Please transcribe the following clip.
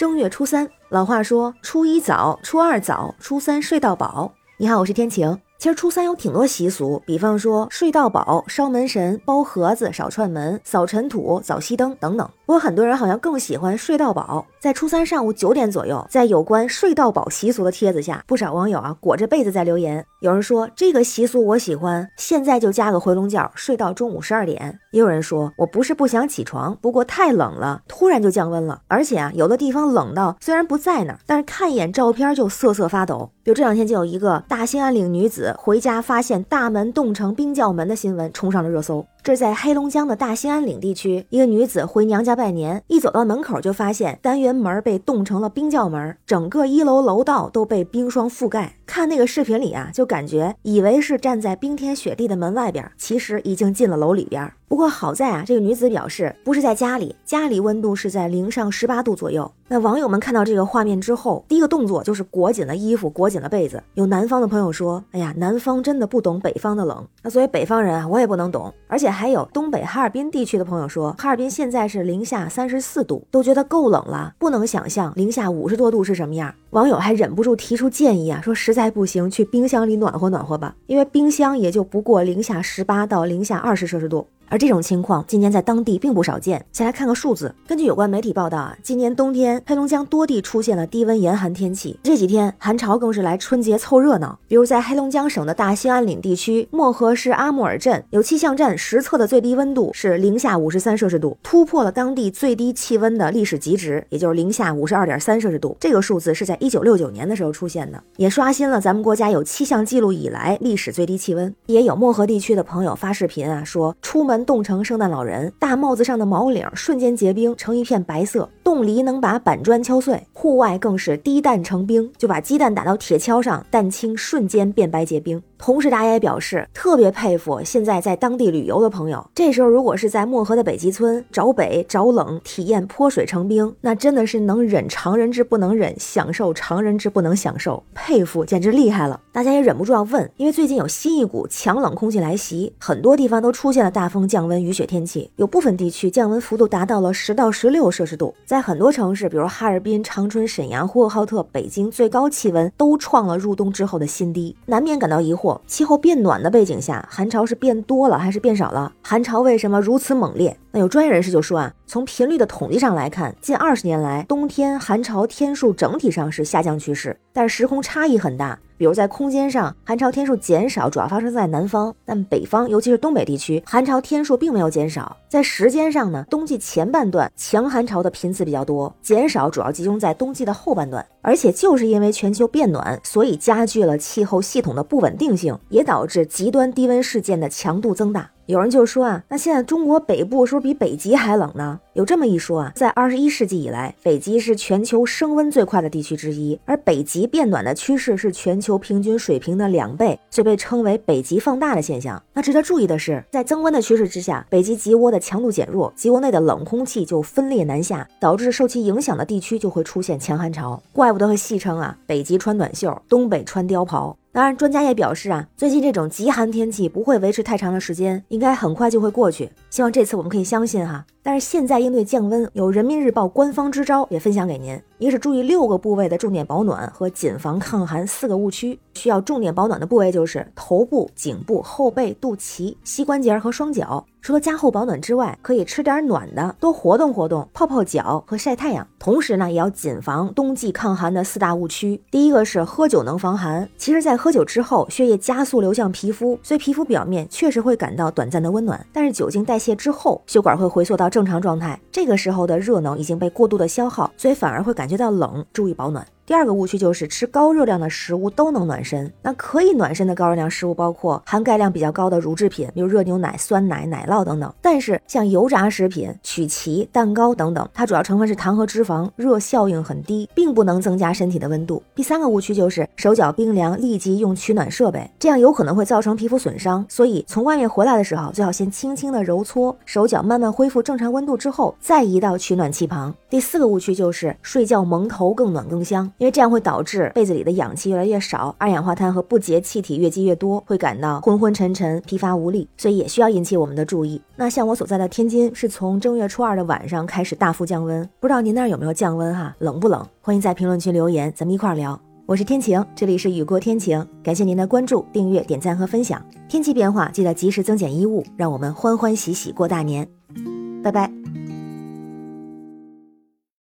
正月初三，老话说初一早，初二早，初三睡到饱。你好，我是天晴。其实初三有挺多习俗，比方说睡到饱、烧门神、包盒子、少串门、扫尘土、早熄灯等等。不过很多人好像更喜欢睡到饱。在初三上午九点左右，在有关睡到饱习俗的帖子下，不少网友啊裹着被子在留言。有人说这个习俗我喜欢，现在就加个回笼觉，睡到中午十二点。也有人说我不是不想起床，不过太冷了，突然就降温了，而且啊有的地方冷到虽然不在那儿，但是看一眼照片就瑟瑟发抖。比如这两天就有一个大兴安岭女子。回家发现大门冻成冰窖门的新闻冲上了热搜。这在黑龙江的大兴安岭地区，一个女子回娘家拜年，一走到门口就发现单元门被冻成了冰窖门，整个一楼楼道都被冰霜覆盖。看那个视频里啊，就感觉以为是站在冰天雪地的门外边，其实已经进了楼里边。不过好在啊，这个女子表示不是在家里，家里温度是在零上十八度左右。那网友们看到这个画面之后，第一个动作就是裹紧了衣服，裹紧了被子。有南方的朋友说：“哎呀，南方真的不懂北方的冷。”那作为北方人啊，我也不能懂，而且。还有东北哈尔滨地区的朋友说，哈尔滨现在是零下三十四度，都觉得够冷了，不能想象零下五十多度是什么样。网友还忍不住提出建议啊，说实在不行，去冰箱里暖和暖和吧，因为冰箱也就不过零下十八到零下二十摄氏度。而这种情况今年在当地并不少见。先来看个数字，根据有关媒体报道啊，今年冬天黑龙江多地出现了低温严寒天气，这几天寒潮更是来春节凑热闹。比如在黑龙江省的大兴安岭地区，漠河市阿木尔镇有气象站实测的最低温度是零下五十三摄氏度，突破了当地最低气温的历史极值，也就是零下五十二点三摄氏度。这个数字是在一九六九年的时候出现的，也刷新了咱们国家有气象记录以来历史最低气温。也有漠河地区的朋友发视频啊，说出门。冻成圣诞老人，大帽子上的毛领瞬间结冰成一片白色，冻梨能把板砖敲碎，户外更是滴蛋成冰，就把鸡蛋打到铁锹上，蛋清瞬间变白结冰。同时，大家也表示特别佩服现在在当地旅游的朋友。这时候，如果是在漠河的北极村找北找冷，体验泼水成冰，那真的是能忍常人之不能忍，享受常人之不能享受，佩服，简直厉害了。大家也忍不住要问，因为最近有新一股强冷空气来袭，很多地方都出现了大风、降温、雨雪天气，有部分地区降温幅度达到了十到十六摄氏度。在很多城市，比如哈尔滨、长春、沈阳、呼和浩特、北京，最高气温都创了入冬之后的新低，难免感到疑惑。气候变暖的背景下，寒潮是变多了还是变少了？寒潮为什么如此猛烈？那有专业人士就说啊，从频率的统计上来看，近二十年来冬天寒潮天数整体上是下降趋势，但时空差异很大。比如在空间上，寒潮天数减少主要发生在南方，但北方尤其是东北地区，寒潮天数并没有减少。在时间上呢，冬季前半段强寒潮的频次比较多，减少主要集中在冬季的后半段。而且就是因为全球变暖，所以加剧了气候系统的不稳定性，也导致极端低温事件的强度增大。有人就说啊，那现在中国北部是不是比北极还冷呢？有这么一说啊，在二十一世纪以来，北极是全球升温最快的地区之一，而北极变暖的趋势是全球平均水平的两倍，所以被称为北极放大的现象。那值得注意的是，在增温的趋势之下，北极极涡的强度减弱，极涡内的冷空气就分裂南下，导致受其影响的地区就会出现强寒潮。怪不得会戏称啊，北极穿短袖，东北穿貂袍。当然，专家也表示啊，最近这种极寒天气不会维持太长的时间，应该很快就会过去。希望这次我们可以相信哈。但是现在应对降温，有人民日报官方支招也分享给您。一个是注意六个部位的重点保暖和谨防抗寒四个误区。需要重点保暖的部位就是头部、颈部、后背、肚脐、膝关节和双脚。除了加厚保暖之外，可以吃点暖的，多活动活动，泡泡脚和晒太阳。同时呢，也要谨防冬季抗寒的四大误区。第一个是喝酒能防寒。其实，在喝酒之后，血液加速流向皮肤，所以皮肤表面确实会感到短暂的温暖。但是酒精代谢之后，血管会回缩到正常状态，这个时候的热能已经被过度的消耗，所以反而会感觉到冷。注意保暖。第二个误区就是吃高热量的食物都能暖身。那可以暖身的高热量食物包括含钙量比较高的乳制品，比如热牛奶、酸奶、奶酪等等。但是像油炸食品、曲奇、蛋糕等等，它主要成分是糖和脂肪，热效应很低，并不能增加身体的温度。第三个误区就是手脚冰凉，立即用取暖设备，这样有可能会造成皮肤损伤。所以从外面回来的时候，最好先轻轻的揉搓手脚，慢慢恢复正常温度之后，再移到取暖器旁。第四个误区就是睡觉蒙头更暖更香。因为这样会导致被子里的氧气越来越少，二氧化碳和不洁气体越积越多，会感到昏昏沉沉、疲乏无力，所以也需要引起我们的注意。那像我所在的天津，是从正月初二的晚上开始大幅降温，不知道您那儿有没有降温哈？冷不冷？欢迎在评论区留言，咱们一块儿聊。我是天晴，这里是雨过天晴，感谢您的关注、订阅、点赞和分享。天气变化，记得及时增减衣物，让我们欢欢喜喜过大年。拜拜。